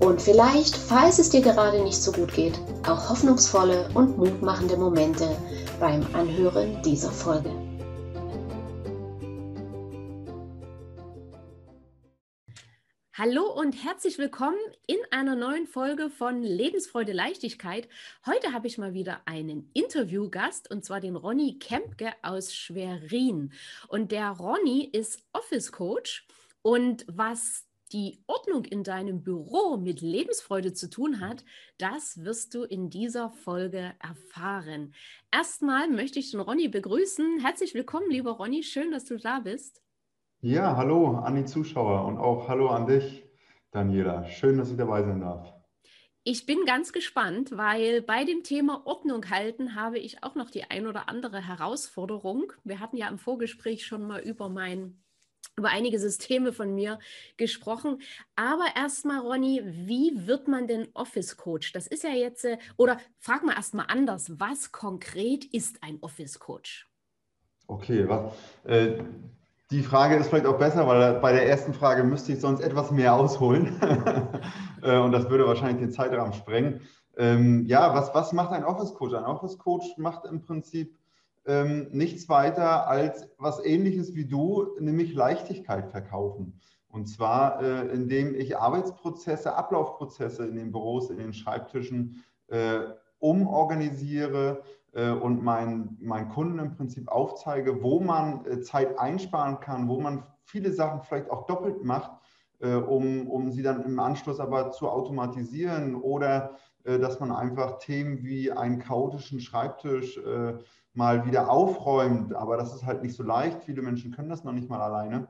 und vielleicht, falls es dir gerade nicht so gut geht, auch hoffnungsvolle und mutmachende Momente beim Anhören dieser Folge. Hallo und herzlich willkommen in einer neuen Folge von Lebensfreude Leichtigkeit. Heute habe ich mal wieder einen Interviewgast und zwar den Ronny Kempke aus Schwerin. Und der Ronny ist Office Coach und was die Ordnung in deinem Büro mit Lebensfreude zu tun hat, das wirst du in dieser Folge erfahren. Erstmal möchte ich den Ronny begrüßen. Herzlich willkommen, lieber Ronny. Schön, dass du da bist. Ja, hallo an die Zuschauer und auch hallo an dich, Daniela. Schön, dass ich dabei sein darf. Ich bin ganz gespannt, weil bei dem Thema Ordnung halten habe ich auch noch die ein oder andere Herausforderung. Wir hatten ja im Vorgespräch schon mal über mein über einige Systeme von mir gesprochen. Aber erstmal, Ronny, wie wird man denn Office Coach? Das ist ja jetzt, äh, oder frag mal erstmal anders, was konkret ist ein Office Coach? Okay, was, äh, die Frage ist vielleicht auch besser, weil bei der ersten Frage müsste ich sonst etwas mehr ausholen. Äh, und das würde wahrscheinlich den Zeitrahmen sprengen. Ähm, ja, was, was macht ein Office Coach? Ein Office Coach macht im Prinzip ähm, nichts weiter als was ähnliches wie du, nämlich Leichtigkeit verkaufen. Und zwar, äh, indem ich Arbeitsprozesse, Ablaufprozesse in den Büros, in den Schreibtischen äh, umorganisiere äh, und meinen, meinen Kunden im Prinzip aufzeige, wo man äh, Zeit einsparen kann, wo man viele Sachen vielleicht auch doppelt macht, äh, um, um sie dann im Anschluss aber zu automatisieren oder äh, dass man einfach Themen wie einen chaotischen Schreibtisch mal wieder aufräumt. Aber das ist halt nicht so leicht. Viele Menschen können das noch nicht mal alleine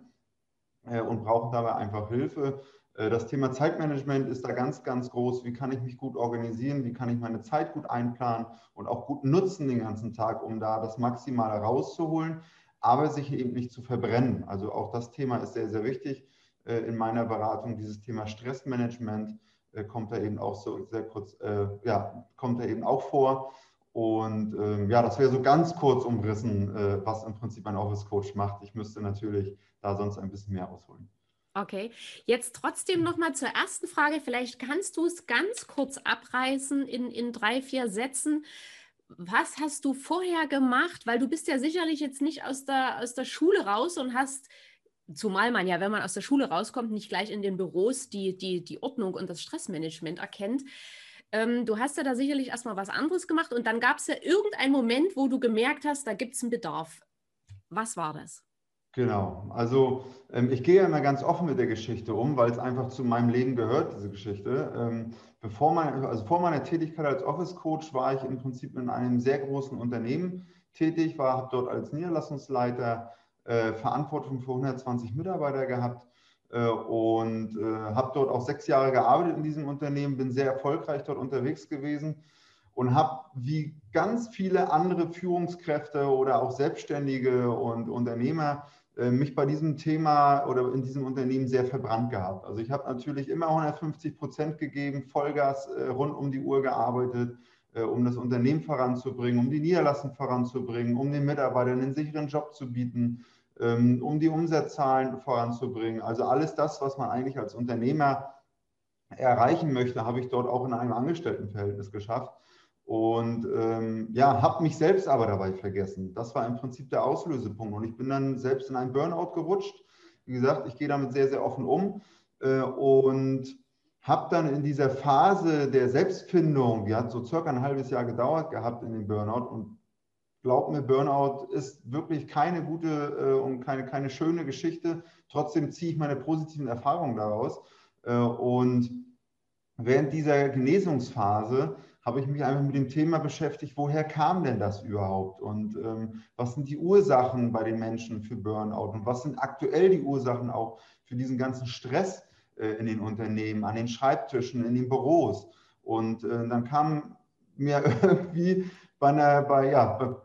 äh, und brauchen dabei einfach Hilfe. Äh, das Thema Zeitmanagement ist da ganz, ganz groß. Wie kann ich mich gut organisieren? Wie kann ich meine Zeit gut einplanen und auch gut nutzen den ganzen Tag, um da das Maximale rauszuholen, aber sich eben nicht zu verbrennen. Also auch das Thema ist sehr, sehr wichtig äh, in meiner Beratung. Dieses Thema Stressmanagement kommt da eben auch so sehr kurz, ja, kommt da eben auch vor. Und ähm, ja, das wäre so ganz kurz umrissen, äh, was im Prinzip ein Office Coach macht. Ich müsste natürlich da sonst ein bisschen mehr ausholen. Okay, jetzt trotzdem nochmal zur ersten Frage. Vielleicht kannst du es ganz kurz abreißen in, in drei, vier Sätzen. Was hast du vorher gemacht? Weil du bist ja sicherlich jetzt nicht aus der, aus der Schule raus und hast, zumal man ja, wenn man aus der Schule rauskommt, nicht gleich in den Büros die, die, die Ordnung und das Stressmanagement erkennt. Ähm, du hast ja da sicherlich erstmal was anderes gemacht und dann gab es ja irgendeinen Moment, wo du gemerkt hast, da gibt es einen Bedarf. Was war das? Genau, also ähm, ich gehe ja immer ganz offen mit der Geschichte um, weil es einfach zu meinem Leben gehört, diese Geschichte. Ähm, bevor mein, also vor meiner Tätigkeit als Office Coach war ich im Prinzip in einem sehr großen Unternehmen tätig, war, habe dort als Niederlassungsleiter äh, Verantwortung für 120 Mitarbeiter gehabt und äh, habe dort auch sechs Jahre gearbeitet in diesem Unternehmen, bin sehr erfolgreich dort unterwegs gewesen und habe wie ganz viele andere Führungskräfte oder auch Selbstständige und Unternehmer äh, mich bei diesem Thema oder in diesem Unternehmen sehr verbrannt gehabt. Also ich habe natürlich immer 150 Prozent gegeben, Vollgas rund um die Uhr gearbeitet, um das Unternehmen voranzubringen, um die Niederlassung voranzubringen, um den Mitarbeitern einen sicheren Job zu bieten um die Umsatzzahlen voranzubringen. Also alles das, was man eigentlich als Unternehmer erreichen möchte, habe ich dort auch in einem Angestelltenverhältnis geschafft. Und ähm, ja, habe mich selbst aber dabei vergessen. Das war im Prinzip der Auslösepunkt. Und ich bin dann selbst in einen Burnout gerutscht. Wie gesagt, ich gehe damit sehr, sehr offen um äh, und habe dann in dieser Phase der Selbstfindung, die hat so circa ein halbes Jahr gedauert gehabt in dem Burnout und glaub mir, Burnout ist wirklich keine gute äh, und keine, keine schöne Geschichte. Trotzdem ziehe ich meine positiven Erfahrungen daraus. Äh, und während dieser Genesungsphase habe ich mich einfach mit dem Thema beschäftigt, woher kam denn das überhaupt? Und ähm, was sind die Ursachen bei den Menschen für Burnout? Und was sind aktuell die Ursachen auch für diesen ganzen Stress äh, in den Unternehmen, an den Schreibtischen, in den Büros? Und äh, dann kam mir irgendwie bei einer, bei, ja,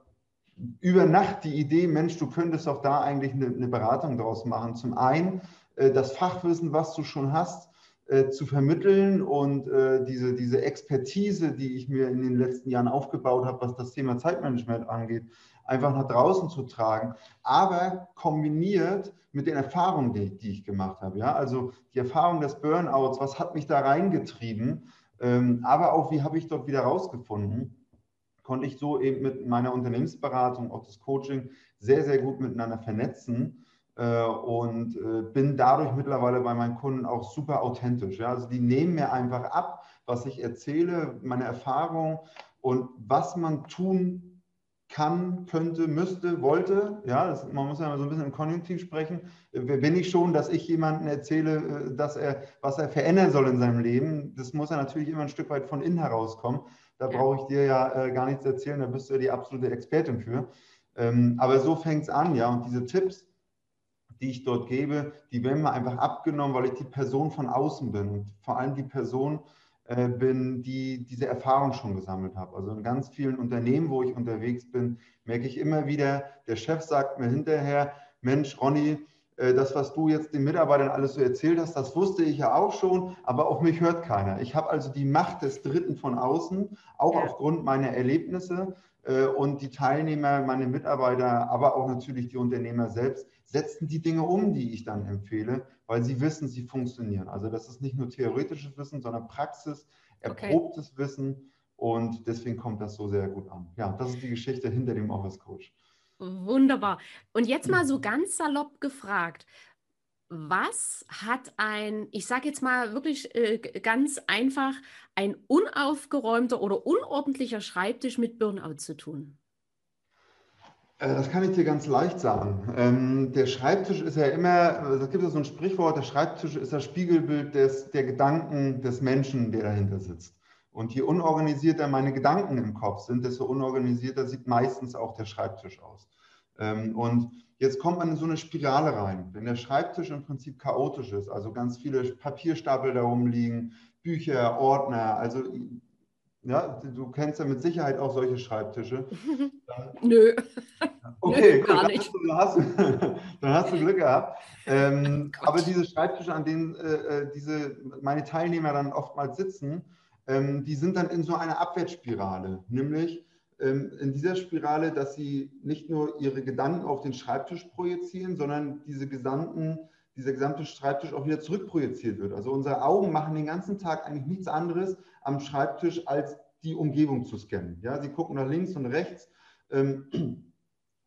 über Nacht die Idee, Mensch, du könntest auch da eigentlich eine, eine Beratung draus machen. Zum einen äh, das Fachwissen, was du schon hast, äh, zu vermitteln und äh, diese, diese Expertise, die ich mir in den letzten Jahren aufgebaut habe, was das Thema Zeitmanagement angeht, einfach nach draußen zu tragen, aber kombiniert mit den Erfahrungen, die, die ich gemacht habe. Ja? Also die Erfahrung des Burnouts, was hat mich da reingetrieben, ähm, aber auch, wie habe ich dort wieder rausgefunden, konnte ich so eben mit meiner Unternehmensberatung, auch das Coaching, sehr, sehr gut miteinander vernetzen äh, und äh, bin dadurch mittlerweile bei meinen Kunden auch super authentisch. Ja? Also die nehmen mir einfach ab, was ich erzähle, meine Erfahrung und was man tun kann, könnte, müsste, wollte. Ja, das, man muss ja mal so ein bisschen im Konjunktiv sprechen. Wenn ich schon, dass ich jemandem erzähle, äh, dass er, was er verändern soll in seinem Leben, das muss ja natürlich immer ein Stück weit von innen herauskommen. Da brauche ich dir ja äh, gar nichts erzählen, da bist du ja die absolute Expertin für. Ähm, aber so fängt es an, ja. Und diese Tipps, die ich dort gebe, die werden mir einfach abgenommen, weil ich die Person von außen bin und vor allem die Person, äh, bin, die diese Erfahrung schon gesammelt habe. Also in ganz vielen Unternehmen, wo ich unterwegs bin, merke ich immer wieder, der Chef sagt mir hinterher, Mensch, Ronny, das, was du jetzt den Mitarbeitern alles so erzählt hast, das wusste ich ja auch schon, aber auf mich hört keiner. Ich habe also die Macht des Dritten von außen, auch ja. aufgrund meiner Erlebnisse äh, und die Teilnehmer, meine Mitarbeiter, aber auch natürlich die Unternehmer selbst, setzen die Dinge um, die ich dann empfehle, weil sie wissen, sie funktionieren. Also das ist nicht nur theoretisches Wissen, sondern Praxis, erprobtes okay. Wissen und deswegen kommt das so sehr gut an. Ja, das ist die Geschichte hinter dem Office Coach. Wunderbar. Und jetzt mal so ganz salopp gefragt, was hat ein, ich sage jetzt mal wirklich äh, ganz einfach, ein unaufgeräumter oder unordentlicher Schreibtisch mit Burnout zu tun? Äh, das kann ich dir ganz leicht sagen. Ähm, der Schreibtisch ist ja immer, es gibt ja so ein Sprichwort, der Schreibtisch ist das Spiegelbild des, der Gedanken des Menschen, der dahinter sitzt. Und je unorganisierter meine Gedanken im Kopf sind, desto unorganisierter sieht meistens auch der Schreibtisch aus. Ähm, und jetzt kommt man in so eine Spirale rein. Wenn der Schreibtisch im Prinzip chaotisch ist, also ganz viele Papierstapel da rumliegen, Bücher, Ordner, also ja, du kennst ja mit Sicherheit auch solche Schreibtische. Nö. Okay, Nö, gar gut, nicht. Dann hast, du, dann hast du Glück gehabt. Ähm, oh aber diese Schreibtische, an denen äh, äh, diese, meine Teilnehmer dann oftmals sitzen, ähm, die sind dann in so einer Abwärtsspirale. Nämlich, in dieser Spirale, dass sie nicht nur ihre Gedanken auf den Schreibtisch projizieren, sondern diese gesamten, dieser gesamte Schreibtisch auch wieder zurückprojiziert wird. Also unsere Augen machen den ganzen Tag eigentlich nichts anderes am Schreibtisch, als die Umgebung zu scannen. Ja, sie gucken nach links und rechts ähm,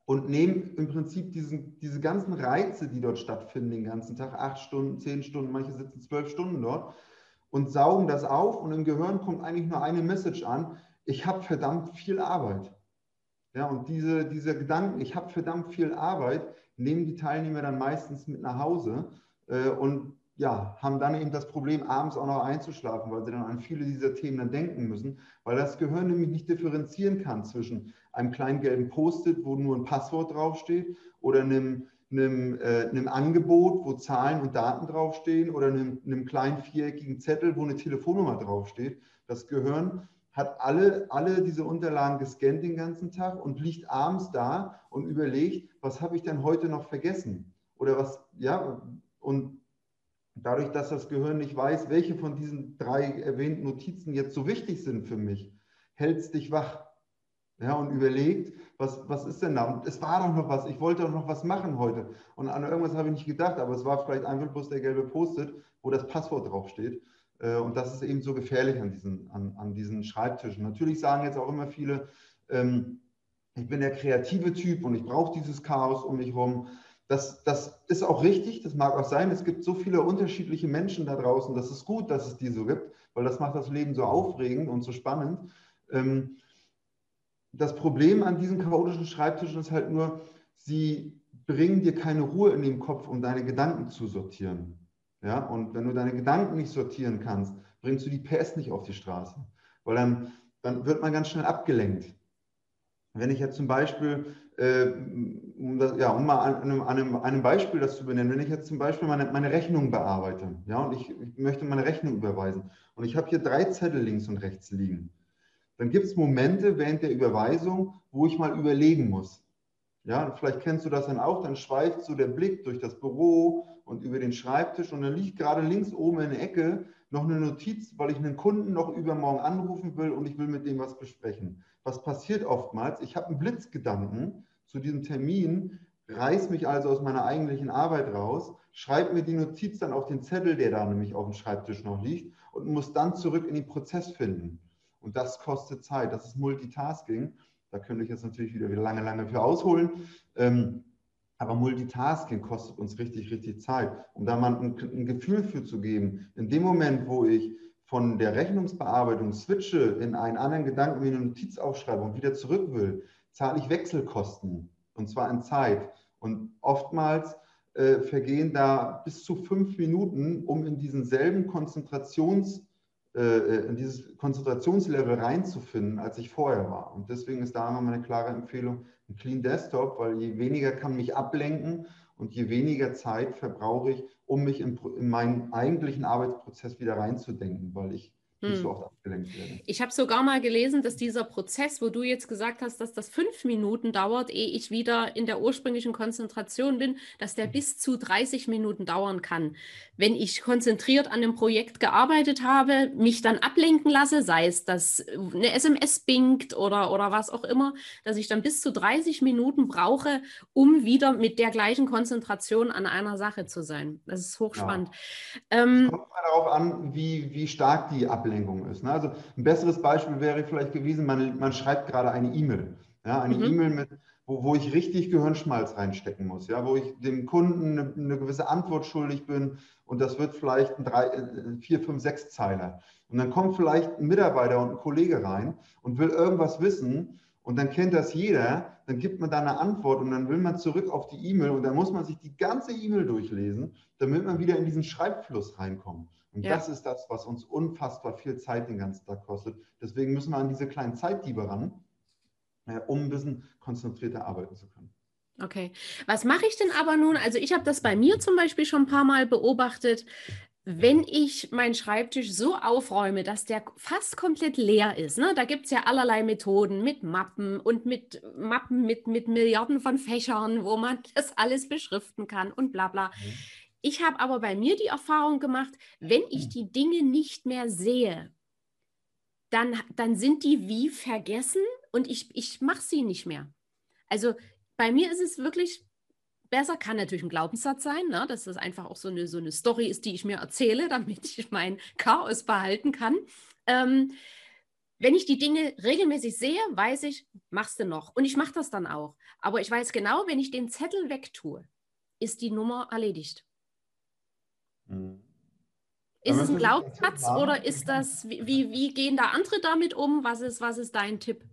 und nehmen im Prinzip diesen, diese ganzen Reize, die dort stattfinden, den ganzen Tag, acht Stunden, zehn Stunden, manche sitzen zwölf Stunden dort und saugen das auf und im Gehirn kommt eigentlich nur eine Message an, ich habe verdammt viel Arbeit. Ja, und diese, diese Gedanken, ich habe verdammt viel Arbeit, nehmen die Teilnehmer dann meistens mit nach Hause äh, und ja, haben dann eben das Problem, abends auch noch einzuschlafen, weil sie dann an viele dieser Themen dann denken müssen, weil das Gehirn nämlich nicht differenzieren kann zwischen einem kleinen gelben Post-it, wo nur ein Passwort draufsteht, oder einem, einem, äh, einem Angebot, wo Zahlen und Daten draufstehen, oder einem, einem kleinen viereckigen Zettel, wo eine Telefonnummer draufsteht. Das Gehirn hat alle, alle diese Unterlagen gescannt den ganzen Tag und liegt abends da und überlegt, was habe ich denn heute noch vergessen? Oder was, ja, und dadurch, dass das Gehirn nicht weiß, welche von diesen drei erwähnten Notizen jetzt so wichtig sind für mich, hält es dich wach. Ja, und überlegt, was, was ist denn da? Und es war doch noch was, ich wollte doch noch was machen heute. Und an irgendwas habe ich nicht gedacht, aber es war vielleicht einfach bloß der gelbe Post-it, wo das Passwort draufsteht. Äh, und das ist eben so gefährlich an diesen, an, an diesen Schreibtischen. Natürlich sagen jetzt auch immer viele, ähm, ich bin der kreative Typ und ich brauche dieses Chaos um mich herum. Das, das ist auch richtig, das mag auch sein. Es gibt so viele unterschiedliche Menschen da draußen. Das ist gut, dass es die so gibt, weil das macht das Leben so aufregend und so spannend. Ähm, das Problem an diesen chaotischen Schreibtischen ist halt nur, sie bringen dir keine Ruhe in den Kopf, um deine Gedanken zu sortieren. Ja? Und wenn du deine Gedanken nicht sortieren kannst, bringst du die PS nicht auf die Straße. Weil dann, dann wird man ganz schnell abgelenkt. Wenn ich jetzt zum Beispiel, äh, um, das, ja, um mal an einem, an einem, Beispiel das zu benennen, wenn ich jetzt zum Beispiel meine, meine Rechnung bearbeite, ja, und ich, ich möchte meine Rechnung überweisen und ich habe hier drei Zettel links und rechts liegen, dann gibt es Momente während der Überweisung, wo ich mal überlegen muss. Ja, vielleicht kennst du das dann auch, dann schweift so der Blick durch das Büro und über den Schreibtisch und dann liegt gerade links oben in der Ecke noch eine Notiz, weil ich einen Kunden noch übermorgen anrufen will und ich will mit dem was besprechen. Was passiert oftmals? Ich habe einen Blitzgedanken zu diesem Termin, reiß mich also aus meiner eigentlichen Arbeit raus, schreibe mir die Notiz dann auf den Zettel, der da nämlich auf dem Schreibtisch noch liegt und muss dann zurück in den Prozess finden. Und das kostet Zeit, das ist Multitasking. Da könnte ich jetzt natürlich wieder, lange, lange für ausholen. Ähm, aber Multitasking kostet uns richtig, richtig Zeit. Um da mal ein, ein, Gefühl für zu geben, in dem Moment, wo ich von der Rechnungsbearbeitung switche in einen anderen Gedanken wie eine Notiz aufschreibe und wieder zurück will, zahle ich Wechselkosten und zwar in Zeit. Und oftmals äh, vergehen da bis zu fünf Minuten, um in diesen selben Konzentrations- in dieses Konzentrationslevel reinzufinden, als ich vorher war. Und deswegen ist da immer meine klare Empfehlung, ein Clean Desktop, weil je weniger kann mich ablenken und je weniger Zeit verbrauche ich, um mich in, in meinen eigentlichen Arbeitsprozess wieder reinzudenken, weil ich nicht so hm. oft abgelenkt werden. Ich habe sogar mal gelesen, dass dieser Prozess, wo du jetzt gesagt hast, dass das fünf Minuten dauert, ehe ich wieder in der ursprünglichen Konzentration bin, dass der bis zu 30 Minuten dauern kann. Wenn ich konzentriert an dem Projekt gearbeitet habe, mich dann ablenken lasse, sei es, dass eine SMS bingt oder, oder was auch immer, dass ich dann bis zu 30 Minuten brauche, um wieder mit der gleichen Konzentration an einer Sache zu sein. Das ist hochspannend. Ja. Ähm, kommt mal darauf an, wie, wie stark die Ablenkung Ablenkung ist. Ne? Also ein besseres Beispiel wäre vielleicht gewesen, man, man schreibt gerade eine E-Mail. Ja, eine mhm. E-Mail mit, wo, wo ich richtig Gehirnschmalz reinstecken muss, ja, wo ich dem Kunden eine, eine gewisse Antwort schuldig bin und das wird vielleicht ein drei, äh, vier, fünf, sechs Zeiler. Und dann kommt vielleicht ein Mitarbeiter und ein Kollege rein und will irgendwas wissen und dann kennt das jeder, dann gibt man da eine Antwort und dann will man zurück auf die E-Mail und dann muss man sich die ganze E-Mail durchlesen, damit man wieder in diesen Schreibfluss reinkommt. Und ja. das ist das, was uns unfassbar viel Zeit den ganzen Tag kostet. Deswegen müssen wir an diese kleinen Zeitdiebe ran, äh, um ein bisschen konzentrierter arbeiten zu können. Okay. Was mache ich denn aber nun? Also ich habe das bei mir zum Beispiel schon ein paar Mal beobachtet. Wenn ich meinen Schreibtisch so aufräume, dass der fast komplett leer ist, ne? da gibt es ja allerlei Methoden mit Mappen und mit Mappen mit, mit Milliarden von Fächern, wo man das alles beschriften kann und bla bla. Mhm. Ich habe aber bei mir die Erfahrung gemacht, wenn ich hm. die Dinge nicht mehr sehe, dann, dann sind die wie vergessen und ich, ich mache sie nicht mehr. Also bei mir ist es wirklich besser, kann natürlich ein Glaubenssatz sein, ne? dass das einfach auch so eine, so eine Story ist, die ich mir erzähle, damit ich mein Chaos behalten kann. Ähm, wenn ich die Dinge regelmäßig sehe, weiß ich, machst du noch. Und ich mache das dann auch. Aber ich weiß genau, wenn ich den Zettel wegtue, ist die Nummer erledigt. Mhm. Ist es ein Glaubenssatz oder ist das, wie, wie gehen da andere damit um? Was ist, was ist dein Tipp?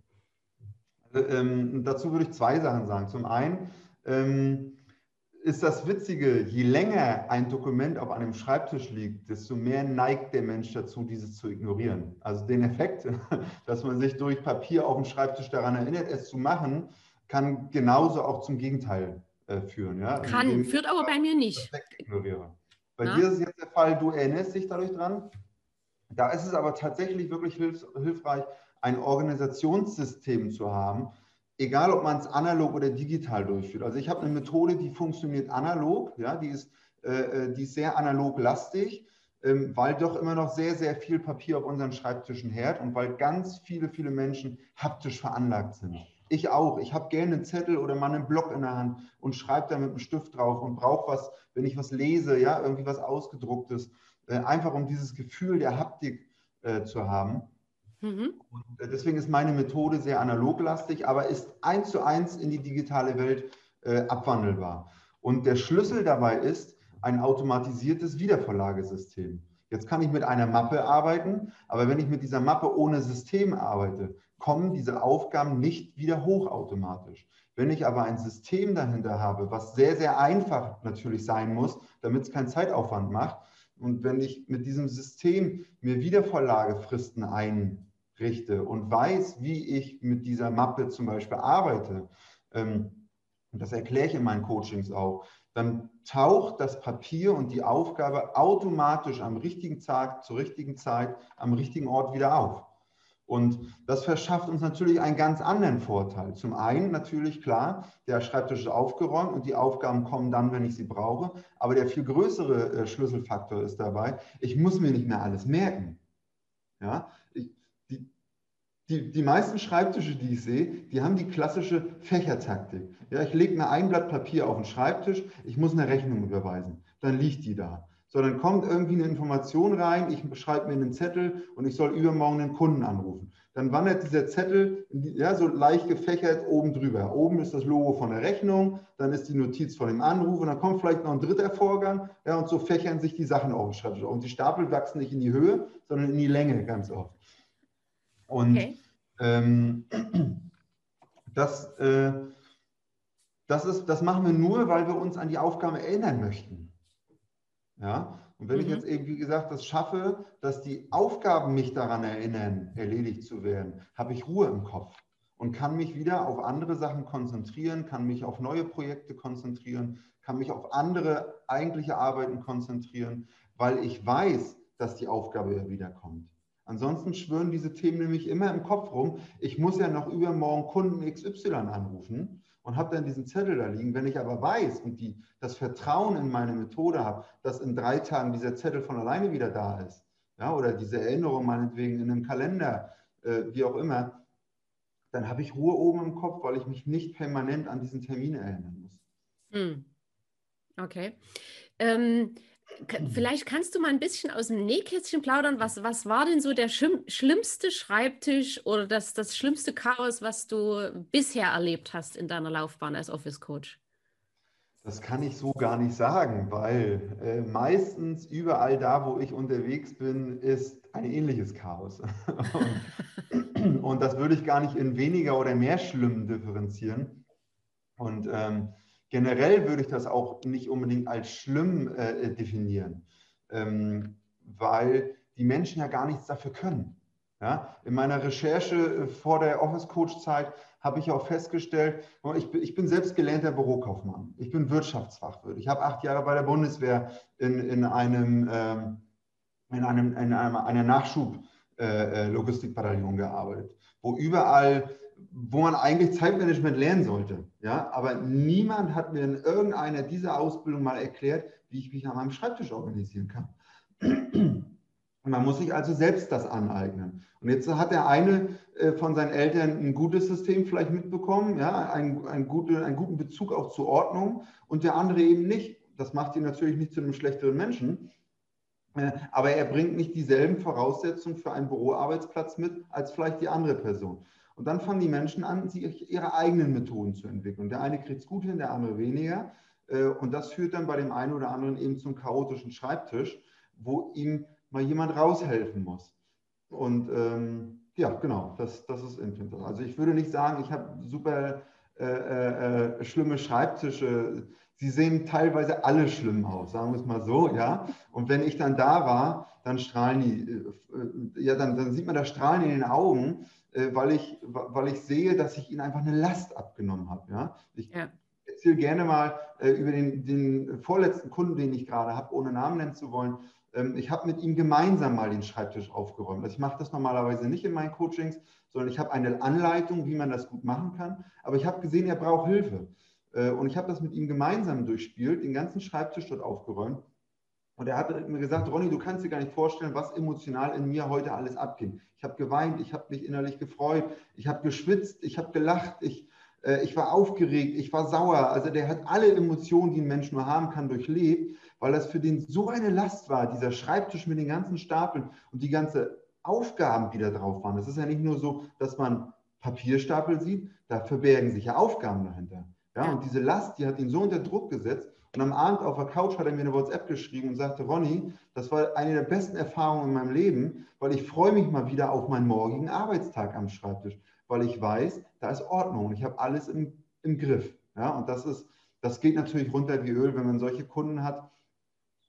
Also, ähm, dazu würde ich zwei Sachen sagen. Zum einen ähm, ist das Witzige, je länger ein Dokument auf einem Schreibtisch liegt, desto mehr neigt der Mensch dazu, dieses zu ignorieren. Also den Effekt, dass man sich durch Papier auf dem Schreibtisch daran erinnert, es zu machen, kann genauso auch zum Gegenteil äh, führen. Ja? Kann, führt aber bei mir nicht. Ignoriere. Bei Na? dir ist jetzt der Fall, du erinnerst dich dadurch dran. Da ist es aber tatsächlich wirklich hilf hilfreich, ein Organisationssystem zu haben, egal ob man es analog oder digital durchführt. Also ich habe eine Methode, die funktioniert analog, ja, die ist, äh, äh, die ist sehr analog lastig, ähm, weil doch immer noch sehr, sehr viel Papier auf unseren Schreibtischen hört und weil ganz viele, viele Menschen haptisch veranlagt sind. Ich auch. Ich habe gerne einen Zettel oder mal einen Block in der Hand und schreibe da mit einem Stift drauf und brauche was, wenn ich was lese, ja, irgendwie was ausgedrucktes, äh, einfach um dieses Gefühl der Haptik äh, zu haben. Mhm. Und äh, deswegen ist meine Methode sehr analoglastig, aber ist eins zu eins in die digitale Welt äh, abwandelbar. Und der Schlüssel dabei ist ein automatisiertes Wiedervorlagesystem. Jetzt kann ich mit einer Mappe arbeiten, aber wenn ich mit dieser Mappe ohne System arbeite, kommen diese Aufgaben nicht wieder hoch automatisch. Wenn ich aber ein System dahinter habe, was sehr, sehr einfach natürlich sein muss, damit es keinen Zeitaufwand macht, und wenn ich mit diesem System mir Wiedervorlagefristen einrichte und weiß, wie ich mit dieser Mappe zum Beispiel arbeite, ähm, das erkläre ich in meinen Coachings auch, dann taucht das Papier und die Aufgabe automatisch am richtigen Tag, zur richtigen Zeit, am richtigen Ort wieder auf. Und das verschafft uns natürlich einen ganz anderen Vorteil. Zum einen natürlich klar, der Schreibtisch ist aufgeräumt und die Aufgaben kommen dann, wenn ich sie brauche. Aber der viel größere äh, Schlüsselfaktor ist dabei, ich muss mir nicht mehr alles merken. Ja, ich, die, die, die meisten Schreibtische, die ich sehe, die haben die klassische Fächertaktik. Ja, ich lege mir ein Blatt Papier auf den Schreibtisch, ich muss eine Rechnung überweisen. Dann liegt die da sondern kommt irgendwie eine Information rein, ich schreibe mir einen Zettel und ich soll übermorgen einen Kunden anrufen. Dann wandert dieser Zettel ja, so leicht gefächert oben drüber. Oben ist das Logo von der Rechnung, dann ist die Notiz von dem Anruf und dann kommt vielleicht noch ein dritter Vorgang. Ja, und so fächern sich die Sachen auf dem Schreibtisch. Und die Stapel wachsen nicht in die Höhe, sondern in die Länge ganz oft. Und okay. ähm, das, äh, das, ist, das machen wir nur, weil wir uns an die Aufgabe erinnern möchten. Ja? Und wenn mhm. ich jetzt eben, wie gesagt, das schaffe, dass die Aufgaben mich daran erinnern, erledigt zu werden, habe ich Ruhe im Kopf und kann mich wieder auf andere Sachen konzentrieren, kann mich auf neue Projekte konzentrieren, kann mich auf andere eigentliche Arbeiten konzentrieren, weil ich weiß, dass die Aufgabe ja wiederkommt. Ansonsten schwören diese Themen nämlich immer im Kopf rum. Ich muss ja noch übermorgen Kunden XY anrufen und habe dann diesen Zettel da liegen. Wenn ich aber weiß und die, das Vertrauen in meine Methode habe, dass in drei Tagen dieser Zettel von alleine wieder da ist, ja, oder diese Erinnerung meinetwegen in einem Kalender, äh, wie auch immer, dann habe ich Ruhe oben im Kopf, weil ich mich nicht permanent an diesen Termin erinnern muss. Hm. Okay. Ähm. Vielleicht kannst du mal ein bisschen aus dem Nähkästchen plaudern. Was, was war denn so der schlimmste Schreibtisch oder das, das schlimmste Chaos, was du bisher erlebt hast in deiner Laufbahn als Office Coach? Das kann ich so gar nicht sagen, weil äh, meistens überall da, wo ich unterwegs bin, ist ein ähnliches Chaos. und, und, das würde ich gar nicht in weniger oder mehr schlimm differenzieren. Und ähm, Generell würde ich das auch nicht unbedingt als schlimm äh, definieren, ähm, weil die Menschen ja gar nichts dafür können. Ja? In meiner Recherche äh, vor der Office Coach Zeit habe ich auch festgestellt, ich bin, ich bin selbst gelernter Bürokaufmann. Ich bin Wirtschaftsfachwirt. Ich habe acht Jahre bei der Bundeswehr in, in einem, ähm, in einem, in einem, einer Nachschub-Logistikbataillon äh, äh gearbeitet, wo überall wo man eigentlich Zeitmanagement lernen sollte. Ja? Aber niemand hat mir in irgendeiner dieser Ausbildungen mal erklärt, wie ich mich an meinem Schreibtisch organisieren kann. Man muss sich also selbst das aneignen. Und jetzt hat der eine äh, von seinen Eltern ein gutes System vielleicht mitbekommen, ja, einen, einen, gute, einen guten Bezug auch zur Ordnung und der andere eben nicht. Das macht ihn natürlich nicht zu einem schlechteren Menschen. Äh, aber er bringt nicht dieselben Voraussetzungen für einen Büroarbeitsplatz mit als vielleicht die andere Person. Und dann fangen die Menschen an, sich ihre eigenen Methoden zu entwickeln. Der eine kriegt es gut hin, der andere weniger. Äh, und das führt dann bei dem einen oder anderen eben zum chaotischen Schreibtisch, wo ihm mal jemand raushelfen muss. Und ähm, ja, genau, das, das ist interessant. Also ich würde nicht sagen, ich habe super äh, äh, äh, schlimme Schreibtische. Sie sehen teilweise alle schlimm aus, sagen wir es mal so, ja. Und wenn ich dann da war, dann strahlen die, äh, ja, dann, dann sieht man das Strahlen in den Augen, äh, weil, ich, weil ich sehe, dass ich ihnen einfach eine Last abgenommen habe. Ja? Ich ja. erzähle gerne mal äh, über den, den, vorletzten Kunden, den ich gerade habe, ohne Namen nennen zu wollen. Ähm, ich habe mit ihm gemeinsam mal den Schreibtisch aufgeräumt. Also ich mache das normalerweise nicht in meinen Coachings, sondern ich habe eine Anleitung, wie man das gut machen kann. Aber ich habe gesehen, er braucht Hilfe. Äh, und ich habe das mit ihm gemeinsam durchspielt, den ganzen Schreibtisch dort aufgeräumt. Und er hat mir gesagt, Ronny, du kannst dir gar nicht vorstellen, was emotional in mir heute alles abging. Ich habe geweint, ich habe mich innerlich gefreut, ich habe geschwitzt, ich habe gelacht, ich, äh, ich war aufgeregt, ich war sauer. Also der hat alle Emotionen, die ein Mensch nur haben kann, durchlebt, weil das für den so eine Last war, dieser Schreibtisch mit den ganzen Stapeln und die ganze Aufgaben, die da drauf waren. Das ist ja nicht nur so, dass man Papierstapel sieht, da verbergen sich ja Aufgaben dahinter. Ja, und diese Last, die hat ihn so unter Druck gesetzt, und am Abend auf der Couch hat er mir eine WhatsApp geschrieben und sagte, Ronny, das war eine der besten Erfahrungen in meinem Leben, weil ich freue mich mal wieder auf meinen morgigen Arbeitstag am Schreibtisch, weil ich weiß, da ist Ordnung und ich habe alles im, im Griff. Ja, und das ist, das geht natürlich runter wie Öl, wenn man solche Kunden hat,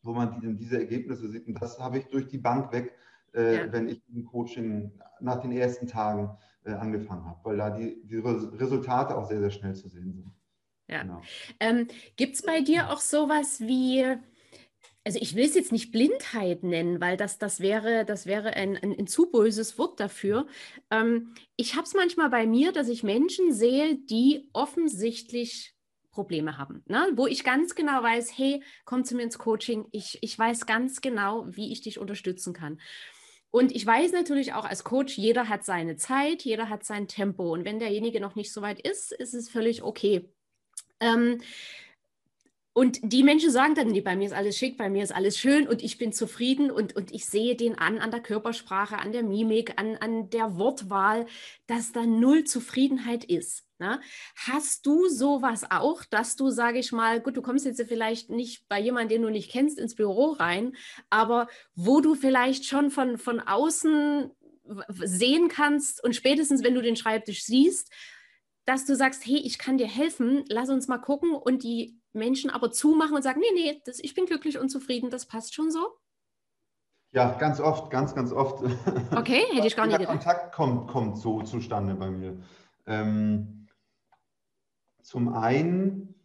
wo man die, diese Ergebnisse sieht. Und das habe ich durch die Bank weg, äh, ja. wenn ich im Coaching nach den ersten Tagen äh, angefangen habe, weil da die, die Resultate auch sehr, sehr schnell zu sehen sind. Ja. Genau. Ähm, Gibt es bei dir auch sowas wie also ich will es jetzt nicht Blindheit nennen, weil das, das wäre, das wäre ein, ein, ein zu böses Wort dafür. Ähm, ich habe es manchmal bei mir, dass ich Menschen sehe, die offensichtlich Probleme haben, ne? wo ich ganz genau weiß, hey, komm zu mir ins Coaching, ich, ich weiß ganz genau, wie ich dich unterstützen kann. Und ich weiß natürlich auch als Coach, jeder hat seine Zeit, jeder hat sein Tempo. Und wenn derjenige noch nicht so weit ist, ist es völlig okay. Ähm, und die Menschen sagen dann, bei mir ist alles schick, bei mir ist alles schön und ich bin zufrieden und, und ich sehe den an, an der Körpersprache, an der Mimik, an, an der Wortwahl, dass da null Zufriedenheit ist. Ne? Hast du sowas auch, dass du, sage ich mal, gut, du kommst jetzt vielleicht nicht bei jemandem, den du nicht kennst, ins Büro rein, aber wo du vielleicht schon von, von außen sehen kannst und spätestens, wenn du den Schreibtisch siehst, dass du sagst, hey, ich kann dir helfen, lass uns mal gucken und die Menschen aber zumachen und sagen, nee, nee, das, ich bin glücklich und zufrieden, das passt schon so? Ja, ganz oft, ganz, ganz oft. Okay, hätte ich gar nicht gedacht. Kontakt kommt, kommt so zustande bei mir. Ähm, zum einen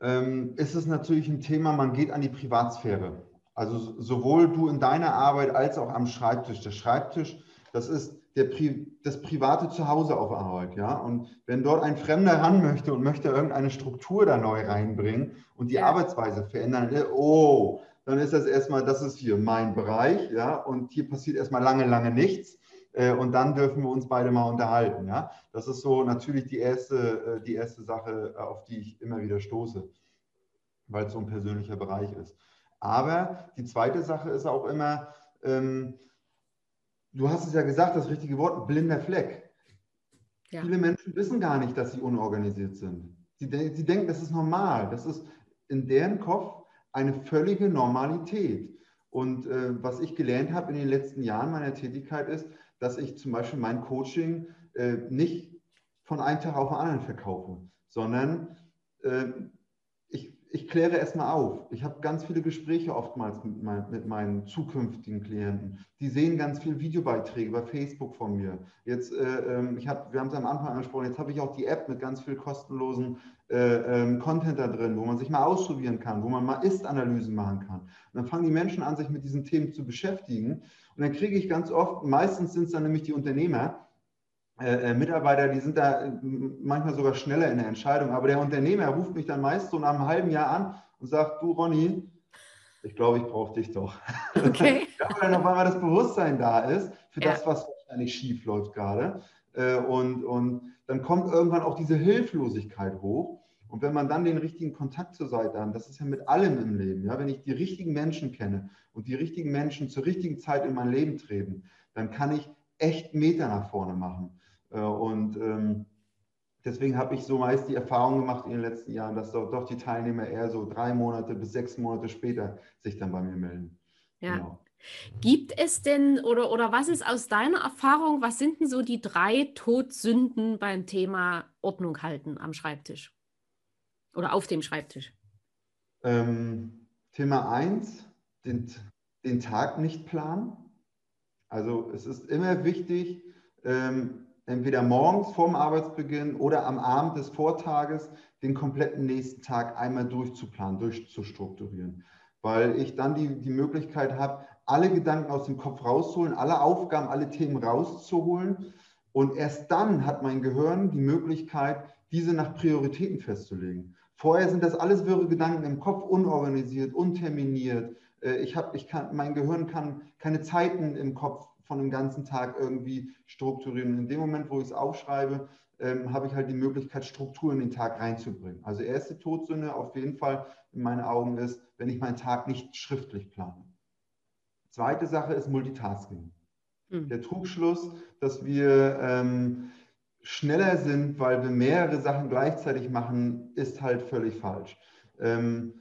ähm, ist es natürlich ein Thema, man geht an die Privatsphäre. Also sowohl du in deiner Arbeit als auch am Schreibtisch. Der Schreibtisch, das ist der Pri das private Zuhause auf Arbeit. Ja? Und wenn dort ein Fremder ran möchte und möchte irgendeine Struktur da neu reinbringen und die ja. Arbeitsweise verändern, äh, oh, dann ist das erstmal, das ist hier mein Bereich, ja, und hier passiert erstmal lange, lange nichts. Äh, und dann dürfen wir uns beide mal unterhalten. Ja? Das ist so natürlich die erste, äh, die erste Sache, auf die ich immer wieder stoße, weil es so ein persönlicher Bereich ist. Aber die zweite Sache ist auch immer, ähm, du hast es ja gesagt, das richtige Wort, blinder Fleck. Ja. Viele Menschen wissen gar nicht, dass sie unorganisiert sind. Sie, de sie denken, das ist normal. Das ist in deren Kopf eine völlige Normalität. Und äh, was ich gelernt habe in den letzten Jahren meiner Tätigkeit ist, dass ich zum Beispiel mein Coaching äh, nicht von einem Tag auf den anderen verkaufe, sondern äh, ich kläre erstmal auf. Ich habe ganz viele Gespräche oftmals mit, mein, mit, meinen zukünftigen Klienten. Die sehen ganz viele Videobeiträge bei Facebook von mir. Jetzt, äh, ähm, ich hab, wir haben es am Anfang angesprochen, jetzt habe ich auch die App mit ganz viel kostenlosen äh, ähm, Content da drin, wo man sich mal ausprobieren kann, wo man mal Ist-Analysen machen kann. Und dann fangen die Menschen an, sich mit diesen Themen zu beschäftigen. Und dann kriege ich ganz oft, meistens sind es dann nämlich die Unternehmer, äh, äh, Mitarbeiter, die sind da äh, manchmal sogar schneller in der Entscheidung. Aber der Unternehmer ruft mich dann meist so nach einem halben Jahr an und sagt, du Ronny, ich glaube, ich brauche dich doch. Okay. ja, weil dann auf einmal das Bewusstsein da ist für ja. das, was wahrscheinlich schief läuft gerade. Äh, und, und dann kommt irgendwann auch diese Hilflosigkeit hoch. Und wenn man dann den richtigen Kontakt zur Seite hat, das ist ja mit allem im Leben, ja, wenn ich die richtigen Menschen kenne und die richtigen Menschen zur richtigen Zeit in mein Leben treten, dann kann ich echt Meter nach vorne machen. Äh, und ähm, deswegen habe ich so meist die Erfahrung gemacht in den letzten Jahren, dass doch, doch die Teilnehmer eher so drei Monate bis sechs Monate später sich dann bei mir melden. Ja. Genau. Gibt es denn oder, oder was ist aus deiner Erfahrung, was sind denn so die drei Todsünden beim Thema Ordnung halten am Schreibtisch oder auf dem Schreibtisch? Ähm, Thema 1, den, den Tag nicht planen. Also es ist immer wichtig, ähm, entweder morgens vorm Arbeitsbeginn oder am Abend des Vortages den kompletten nächsten Tag einmal durchzuplanen, durchzustrukturieren. Weil ich dann die, die Möglichkeit habe, alle Gedanken aus dem Kopf rauszuholen, alle Aufgaben, alle Themen rauszuholen. Und erst dann hat mein Gehirn die Möglichkeit, diese nach Prioritäten festzulegen. Vorher sind das alles wirre Gedanken im Kopf, unorganisiert, unterminiert. Äh, ich habe, ich kann, mein Gehirn kann keine Zeiten im Kopf von dem ganzen Tag irgendwie strukturieren. Und in dem Moment, wo ich es aufschreibe, ähm, habe ich halt die Möglichkeit, Struktur in den Tag reinzubringen. Also erste Todsünde auf jeden Fall in meinen Augen ist, wenn ich meinen Tag nicht schriftlich plane. Zweite Sache ist Multitasking. Mhm. Der Trugschluss, dass wir ähm, schneller sind, weil wir mehrere Sachen gleichzeitig machen, ist halt völlig falsch. Ähm,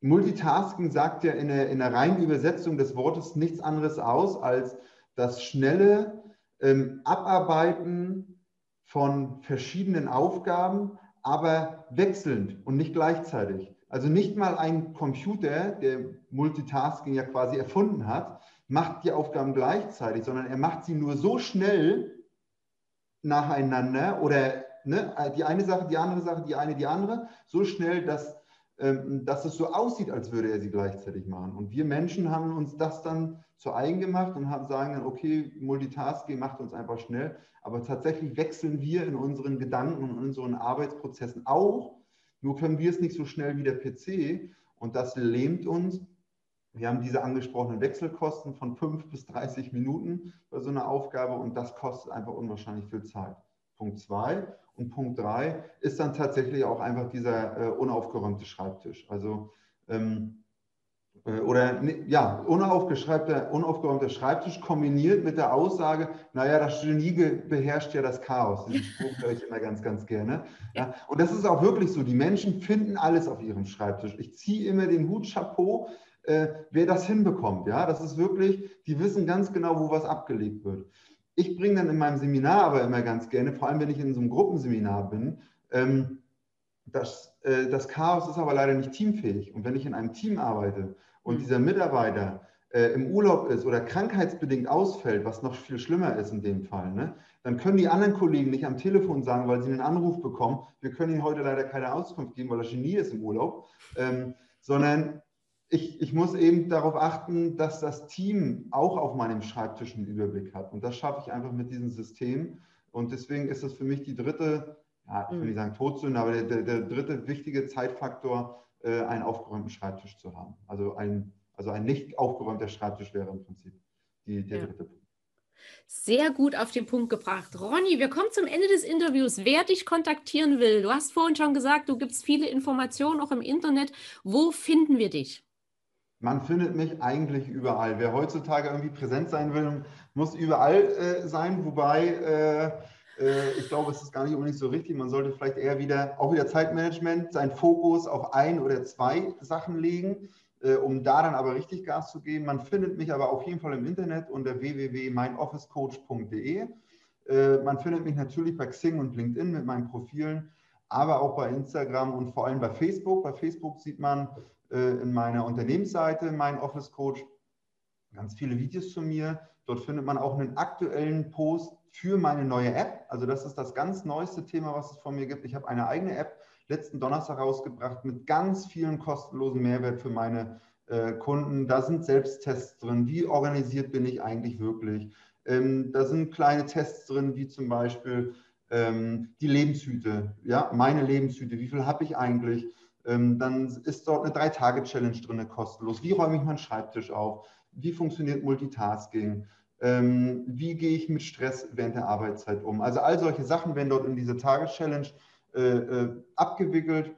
Multitasking sagt ja in der, in der reinen Übersetzung des Wortes nichts anderes aus als das schnelle ähm, Abarbeiten von verschiedenen Aufgaben, aber wechselnd und nicht gleichzeitig. Also nicht mal ein Computer, der Multitasking ja quasi erfunden hat, macht die Aufgaben gleichzeitig, sondern er macht sie nur so schnell nacheinander oder ne, die eine Sache, die andere Sache, die eine, die andere, so schnell, dass dass es so aussieht, als würde er sie gleichzeitig machen. Und wir Menschen haben uns das dann zu eigen gemacht und haben, sagen dann, okay, Multitasking macht uns einfach schnell. Aber tatsächlich wechseln wir in unseren Gedanken und in unseren Arbeitsprozessen auch. Nur können wir es nicht so schnell wie der PC. Und das lähmt uns. Wir haben diese angesprochenen Wechselkosten von 5 bis 30 Minuten bei so einer Aufgabe und das kostet einfach unwahrscheinlich viel Zeit. Punkt 2. Und Punkt 3 ist dann tatsächlich auch einfach dieser äh, unaufgeräumte Schreibtisch. Also ähm, äh, oder ja, unaufgeschreibter, unaufgeräumter Schreibtisch kombiniert mit der Aussage, naja, das Genie beherrscht ja das Chaos. Diesen Spruch höre ich immer ganz, ganz gerne. Ja, und das ist auch wirklich so. Die Menschen finden alles auf ihrem Schreibtisch. Ich ziehe immer den Hut Chapeau, äh, wer das hinbekommt. Ja, das ist wirklich, die wissen ganz genau, wo was abgelegt wird. Ich bringe dann in meinem Seminar aber immer ganz gerne, vor allem wenn ich in so einem Gruppenseminar bin, ähm, das, äh, das Chaos ist aber leider nicht teamfähig. Und wenn ich in einem Team arbeite und mhm. dieser Mitarbeiter äh, im Urlaub ist oder krankheitsbedingt ausfällt, was noch viel schlimmer ist in dem Fall, ne, dann können die anderen Kollegen nicht am Telefon sagen, weil sie einen Anruf bekommen, wir können Ihnen heute leider keine Auskunft geben, weil das Genie ist im Urlaub, ähm, sondern ich, ich muss eben darauf achten, dass das Team auch auf meinem Schreibtisch einen Überblick hat. Und das schaffe ich einfach mit diesem System. Und deswegen ist das für mich die dritte, ja, ich will nicht mhm. sagen Todsünde, aber der, der, der dritte wichtige Zeitfaktor, äh, einen aufgeräumten Schreibtisch zu haben. Also ein, also ein nicht aufgeräumter Schreibtisch wäre im Prinzip die, der ja. dritte Punkt. Sehr gut auf den Punkt gebracht. Ronny, wir kommen zum Ende des Interviews. Wer dich kontaktieren will, du hast vorhin schon gesagt, du gibst viele Informationen auch im Internet. Wo finden wir dich? Man findet mich eigentlich überall. Wer heutzutage irgendwie präsent sein will, muss überall äh, sein. Wobei äh, äh, ich glaube, es ist gar nicht unbedingt so richtig. Man sollte vielleicht eher wieder, auch wieder Zeitmanagement, seinen Fokus auf ein oder zwei Sachen legen, äh, um da dann aber richtig Gas zu geben. Man findet mich aber auf jeden Fall im Internet unter www.meinofficecoach.de. Äh, man findet mich natürlich bei Xing und LinkedIn mit meinen Profilen, aber auch bei Instagram und vor allem bei Facebook. Bei Facebook sieht man äh, in meiner Unternehmensseite, mein Office Coach, ganz viele Videos zu mir. Dort findet man auch einen aktuellen Post für meine neue App. Also das ist das ganz neueste Thema, was es von mir gibt. Ich habe eine eigene App letzten Donnerstag rausgebracht mit ganz vielen kostenlosen Mehrwert für meine äh, Kunden. Da sind Selbsttests drin. Wie organisiert bin ich eigentlich wirklich? Ähm, da sind kleine Tests drin, wie zum Beispiel ähm, die Lebenshüte. Ja, meine Lebenshüte. Wie viel habe ich eigentlich? Ähm, dann ist dort eine Drei-Tage-Challenge drin, kostenlos. Wie räume ich meinen Schreibtisch auf? Wie funktioniert Multitasking? Ähm, wie gehe ich mit Stress während der Arbeitszeit um? Also all solche Sachen werden dort in diese Tageschallenge äh, äh, abgewickelt.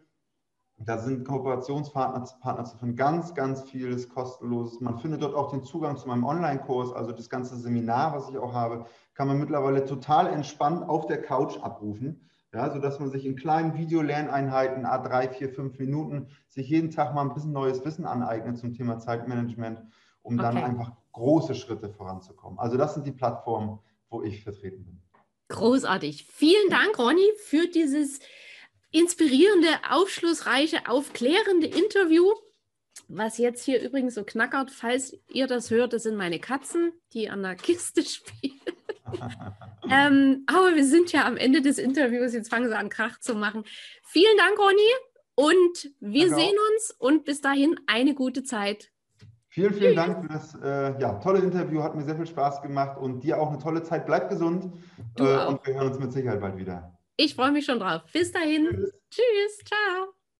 Da sind Kooperationspartner Partner zu finden, ganz, ganz vieles kostenloses. Man findet dort auch den Zugang zu meinem Online-Kurs, also das ganze Seminar, was ich auch habe, kann man mittlerweile total entspannt auf der Couch abrufen ja, sodass man sich in kleinen Videolerneinheiten, A3, 4, 5 Minuten, sich jeden Tag mal ein bisschen neues Wissen aneignet zum Thema Zeitmanagement, um okay. dann einfach große Schritte voranzukommen. Also das sind die Plattformen, wo ich vertreten bin. Großartig. Vielen Dank, Ronny, für dieses inspirierende, aufschlussreiche, aufklärende Interview. Was jetzt hier übrigens so knackert, falls ihr das hört, das sind meine Katzen, die an der Kiste spielen. ähm, aber wir sind ja am Ende des Interviews. Jetzt fangen sie an, Krach zu machen. Vielen Dank, Ronny. Und wir Danke sehen auch. uns und bis dahin eine gute Zeit. Vielen, vielen Dank für das äh, ja, tolle Interview. Hat mir sehr viel Spaß gemacht und dir auch eine tolle Zeit. Bleib gesund äh, und wir hören uns mit Sicherheit bald wieder. Ich freue mich schon drauf. Bis dahin. Tschüss. Tschüss. Ciao.